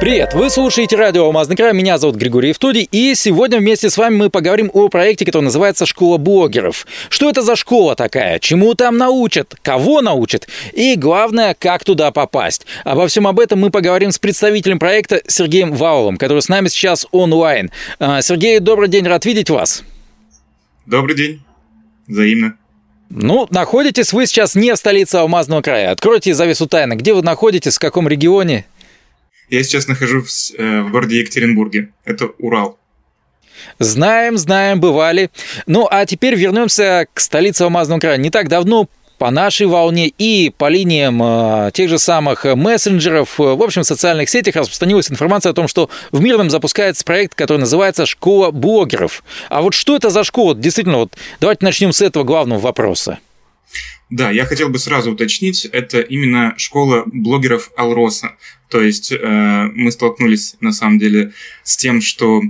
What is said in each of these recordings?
Привет! Вы слушаете радио «Алмазный край», меня зовут Григорий Евтодий, и сегодня вместе с вами мы поговорим о проекте, который называется «Школа блогеров». Что это за школа такая? Чему там научат? Кого научат? И главное, как туда попасть? Обо всем об этом мы поговорим с представителем проекта Сергеем Ваулом, который с нами сейчас онлайн. А, Сергей, добрый день, рад видеть вас. Добрый день. Взаимно. Ну, находитесь вы сейчас не в столице Алмазного края. Откройте завесу тайны. Где вы находитесь, в каком регионе? Я сейчас нахожусь э, в городе Екатеринбурге. Это Урал. Знаем, знаем, бывали. Ну, а теперь вернемся к столице Алмазного края. Не так давно по нашей волне и по линиям э, тех же самых мессенджеров, э, в общем, в социальных сетях распространилась информация о том, что в Мирном запускается проект, который называется «Школа блогеров». А вот что это за школа? Действительно, вот давайте начнем с этого главного вопроса. Да, я хотел бы сразу уточнить, это именно школа блогеров Алроса. То есть э, мы столкнулись на самом деле с тем, что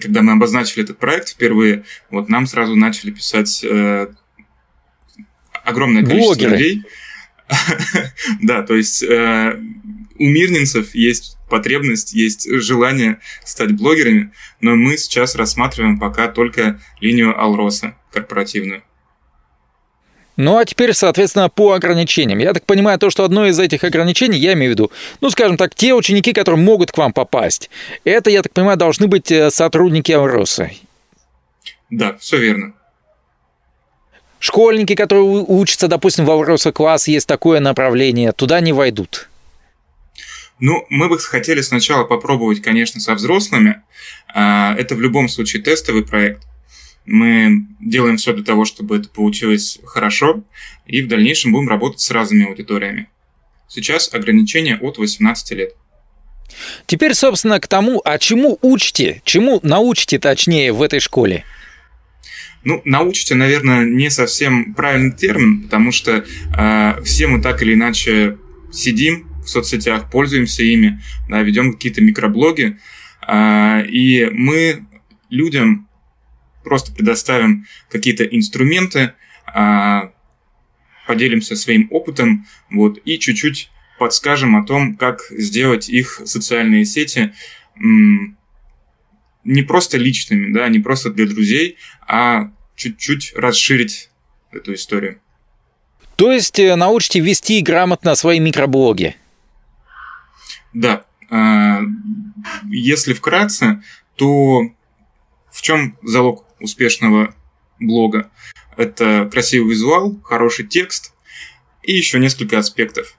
когда мы обозначили этот проект впервые, вот нам сразу начали писать э, огромное количество Блогеры. людей. Да, то есть э, у мирнинцев есть потребность, есть желание стать блогерами, но мы сейчас рассматриваем пока только линию Алроса корпоративную. Ну а теперь, соответственно, по ограничениям. Я так понимаю, то, что одно из этих ограничений, я имею в виду, ну, скажем так, те ученики, которые могут к вам попасть, это, я так понимаю, должны быть э, сотрудники Авроса. Да, все верно. Школьники, которые учатся, допустим, в Авроса класс, есть такое направление, туда не войдут. Ну, мы бы хотели сначала попробовать, конечно, со взрослыми. А, это в любом случае тестовый проект. Мы делаем все для того, чтобы это получилось хорошо, и в дальнейшем будем работать с разными аудиториями. Сейчас ограничение от 18 лет. Теперь, собственно, к тому, а чему учите, чему научите точнее в этой школе? Ну, научите, наверное, не совсем правильный термин, потому что э, все мы так или иначе сидим в соцсетях, пользуемся ими, да, ведем какие-то микроблоги, э, и мы людям просто предоставим какие-то инструменты, а, поделимся своим опытом, вот, и чуть-чуть подскажем о том, как сделать их социальные сети не просто личными, да, не просто для друзей, а чуть-чуть расширить эту историю. То есть э, научите вести грамотно свои микроблоги? Да. А, если вкратце, то в чем залог успешного блога. Это красивый визуал, хороший текст и еще несколько аспектов.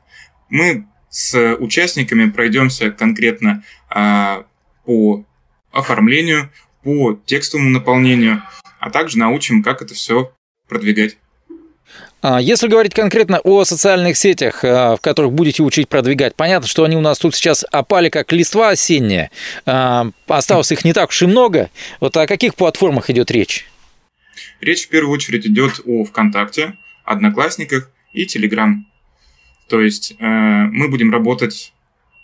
Мы с участниками пройдемся конкретно а, по оформлению, по текстовому наполнению, а также научим, как это все продвигать. А, если говорить конкретно о социальных сетях, а, в которых будете учить продвигать, понятно, что они у нас тут сейчас опали как листва осенняя. А, осталось их не так уж и много. Вот о каких платформах идет речь? Речь в первую очередь идет о ВКонтакте, Одноклассниках и Телеграм. То есть э, мы будем работать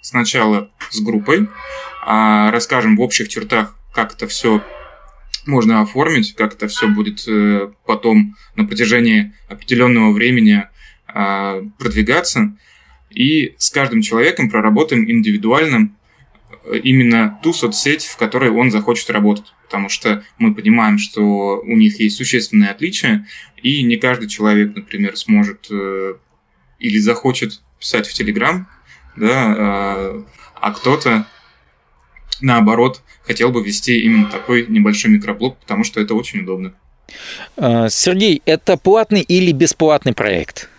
сначала с группой, расскажем в общих чертах, как это все можно оформить, как это все будет э, потом на протяжении определенного времени а, продвигаться. И с каждым человеком проработаем индивидуально э, именно ту соцсеть, в которой он захочет работать. Потому что мы понимаем, что у них есть существенные отличия, и не каждый человек, например, сможет э, или захочет писать в Телеграм, да, а, а кто-то наоборот, хотел бы вести именно такой небольшой микроблог, потому что это очень удобно. А, Сергей, это платный или бесплатный проект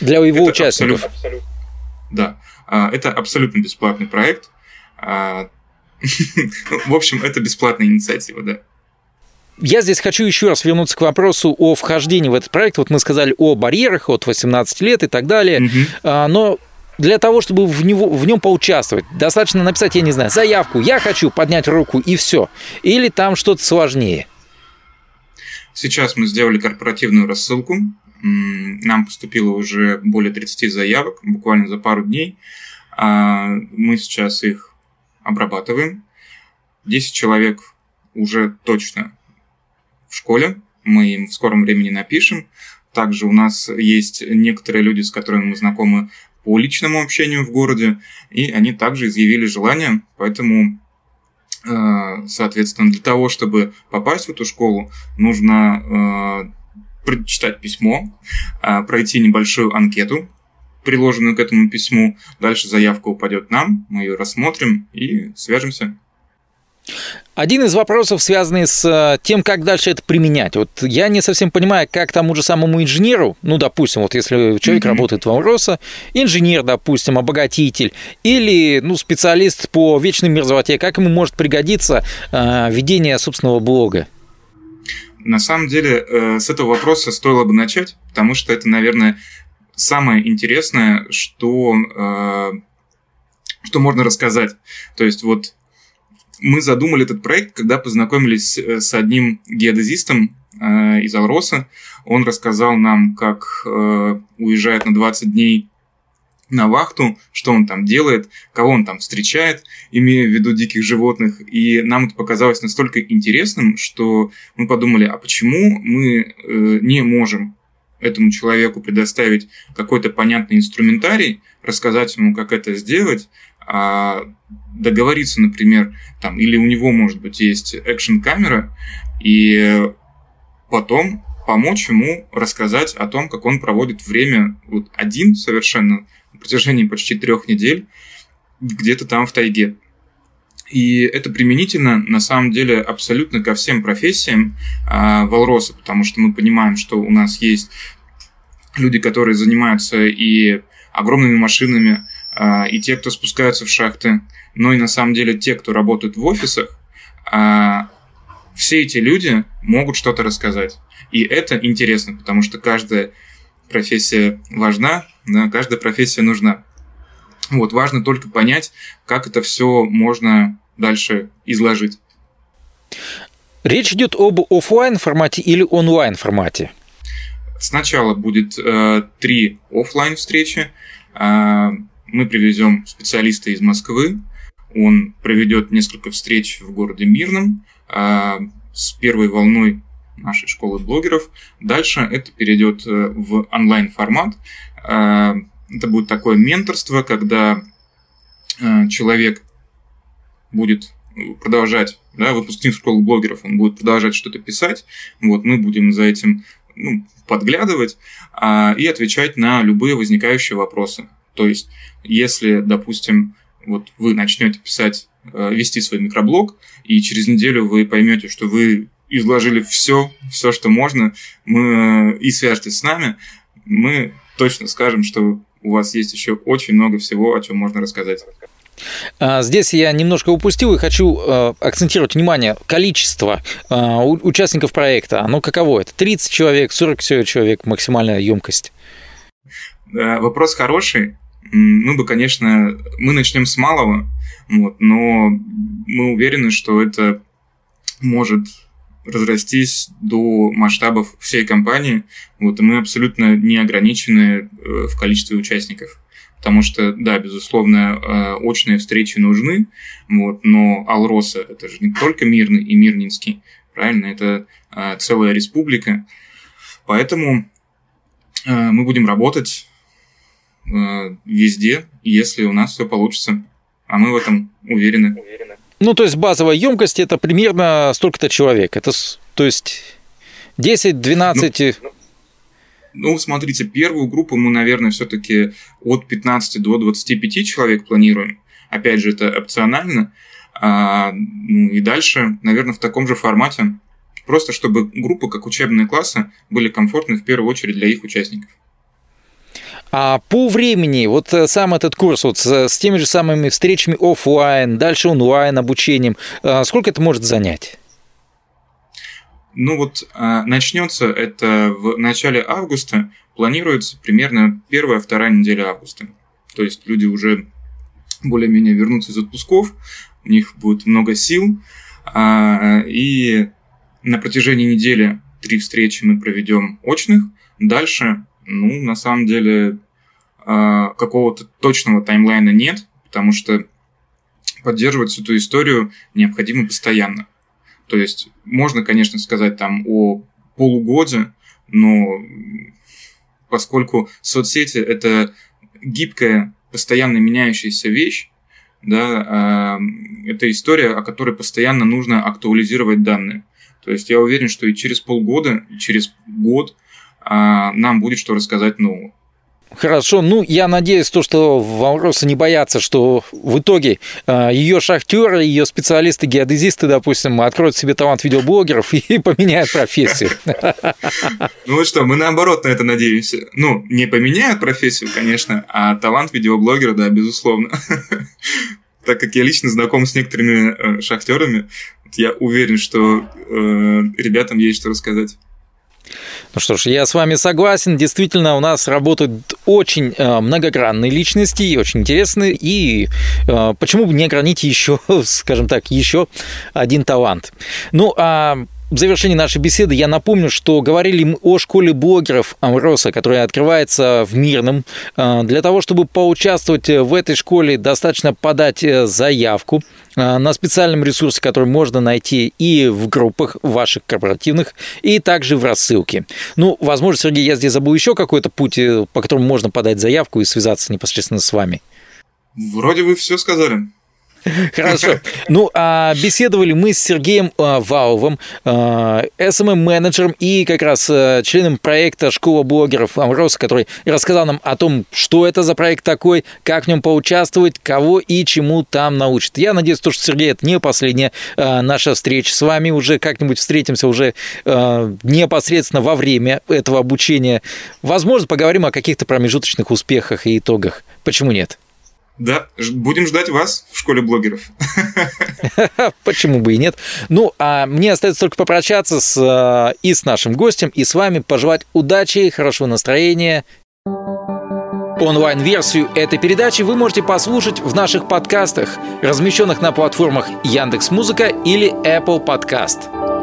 для его это участников? Абсолютно. Да, а, это абсолютно бесплатный проект. А, в общем, это бесплатная инициатива, да. Я здесь хочу еще раз вернуться к вопросу о вхождении в этот проект. Вот мы сказали о барьерах от 18 лет и так далее. Угу. Но для того, чтобы в, него, в нем поучаствовать, достаточно написать, я не знаю, заявку, я хочу поднять руку и все. Или там что-то сложнее. Сейчас мы сделали корпоративную рассылку. Нам поступило уже более 30 заявок, буквально за пару дней. А, мы сейчас их обрабатываем. 10 человек уже точно в школе, мы им в скором времени напишем. Также у нас есть некоторые люди, с которыми мы знакомы по личному общению в городе, и они также изъявили желание, поэтому э, Соответственно, для того, чтобы попасть в эту школу, нужно э, прочитать письмо, э, пройти небольшую анкету, приложенную к этому письму. Дальше заявка упадет нам, мы ее рассмотрим и свяжемся. Один из вопросов, связанный с э, тем, как дальше это применять. Вот я не совсем понимаю, как тому же самому инженеру, ну, допустим, вот если человек mm-hmm. работает в Амроса, инженер, допустим, обогатитель, или, ну, специалист по вечной мерзлоте, как ему может пригодиться э, ведение собственного блога? На самом деле, э, с этого вопроса стоило бы начать, потому что это, наверное, самое интересное, что, э, что можно рассказать. То есть вот мы задумали этот проект, когда познакомились э, с одним геодезистом э, из Алроса. Он рассказал нам, как э, уезжает на 20 дней на вахту, что он там делает, кого он там встречает, имея в виду диких животных. И нам это показалось настолько интересным, что мы подумали, а почему мы э, не можем этому человеку предоставить какой-то понятный инструментарий, рассказать ему, как это сделать, договориться, например, там, или у него, может быть, есть экшн-камера, и потом помочь ему рассказать о том, как он проводит время вот один совершенно на протяжении почти трех недель где-то там в тайге. И это применительно, на самом деле, абсолютно ко всем профессиям э, Валроса, потому что мы понимаем, что у нас есть люди, которые занимаются и огромными машинами, и те, кто спускаются в шахты, но и на самом деле те, кто работают в офисах, э, все эти люди могут что-то рассказать. И это интересно, потому что каждая профессия важна, да, каждая профессия нужна. Вот, важно только понять, как это все можно дальше изложить. Речь идет об офлайн формате или онлайн формате? Сначала будет э, три офлайн встречи. Э, мы привезем специалиста из Москвы. Он проведет несколько встреч в городе Мирном э, с первой волной нашей школы блогеров. Дальше это перейдет э, в онлайн формат. Э, это будет такое менторство, когда э, человек будет продолжать, да, выпускник школы блогеров, он будет продолжать что-то писать, вот, мы будем за этим ну, подглядывать а, и отвечать на любые возникающие вопросы. То есть, если, допустим, вот вы начнете писать, вести свой микроблог, и через неделю вы поймете, что вы изложили все, все, что можно, мы и свяжетесь с нами, мы точно скажем, что у вас есть еще очень много всего, о чем можно рассказать. А, здесь я немножко упустил и хочу э, акцентировать внимание. Количество э, участников проекта, оно каково? Это 30 человек, 40 человек максимальная емкость? Вопрос хороший. Мы бы, конечно, мы начнем с малого, вот, но мы уверены, что это может разрастись до масштабов всей компании. Вот, и мы абсолютно не ограничены э, в количестве участников. Потому что, да, безусловно, э, очные встречи нужны, вот, но Алроса – это же не только Мирный и Мирнинский, правильно? Это э, целая республика. Поэтому мы будем работать везде, если у нас все получится. А мы в этом уверены. уверены. Ну, то есть базовая емкость это примерно столько-то человек. Это, то есть 10-12... Ну, ну, смотрите, первую группу мы, наверное, все-таки от 15 до 25 человек планируем. Опять же, это опционально. А, ну и дальше, наверное, в таком же формате. Просто чтобы группы, как учебные классы, были комфортны в первую очередь для их участников. А по времени, вот э, сам этот курс вот с, с теми же самыми встречами офлайн, дальше онлайн обучением, э, сколько это может занять? Ну вот э, начнется это в начале августа, планируется примерно первая-вторая неделя августа. То есть люди уже более-менее вернутся из отпусков, у них будет много сил, а, и на протяжении недели три встречи мы проведем очных. Дальше, ну, на самом деле, а, какого-то точного таймлайна нет, потому что поддерживать эту историю необходимо постоянно. То есть можно, конечно, сказать там о полугоде, но поскольку соцсети это гибкая, постоянно меняющаяся вещь, да, э, это история, о которой постоянно нужно актуализировать данные. То есть я уверен, что и через полгода, и через год нам будет что рассказать нового. Хорошо, ну я надеюсь, то, что вопросы не боятся, что в итоге э, ее шахтеры, ее специалисты, геодезисты, допустим, откроют себе талант видеоблогеров и поменяют профессию. Ну что, мы наоборот на это надеемся. Ну, не поменяют профессию, конечно, а талант видеоблогера, да, безусловно. Так как я лично знаком с некоторыми э, шахтерами, я уверен, что э, ребятам есть что рассказать. Ну что ж, я с вами согласен. Действительно, у нас работают очень э, многогранные личности, и очень интересные. И э, почему бы не ограничить еще, скажем так, еще один талант? Ну, а в завершении нашей беседы я напомню, что говорили о школе блогеров Амроса, которая открывается в Мирном. Э, для того, чтобы поучаствовать в этой школе, достаточно подать э, заявку Э, на специальном ресурсе, который можно найти и в группах ваших корпоративных, и также в рассылке. Ну, возможно, Сергей, я здесь забыл еще какой-то путь, э, по которому можно подать заявку и связаться непосредственно с вами. Вроде вы все сказали. Хорошо. Ну, а беседовали мы с Сергеем а, Валовым, а, SMM-менеджером и как раз а, членом проекта «Школа блогеров Амроса», который рассказал нам о том, что это за проект такой, как в нем поучаствовать, кого и чему там научат. Я надеюсь, что, Сергей, это не последняя наша встреча с вами. Уже как-нибудь встретимся уже непосредственно во время этого обучения. Возможно, поговорим о каких-то промежуточных успехах и итогах. Почему нет? Да, будем ждать вас в школе блогеров. Почему бы и нет? Ну, а мне остается только попрощаться с, э, и с нашим гостем, и с вами, пожелать удачи, хорошего настроения. Онлайн-версию этой передачи вы можете послушать в наших подкастах, размещенных на платформах Яндекс.Музыка или Apple Podcast.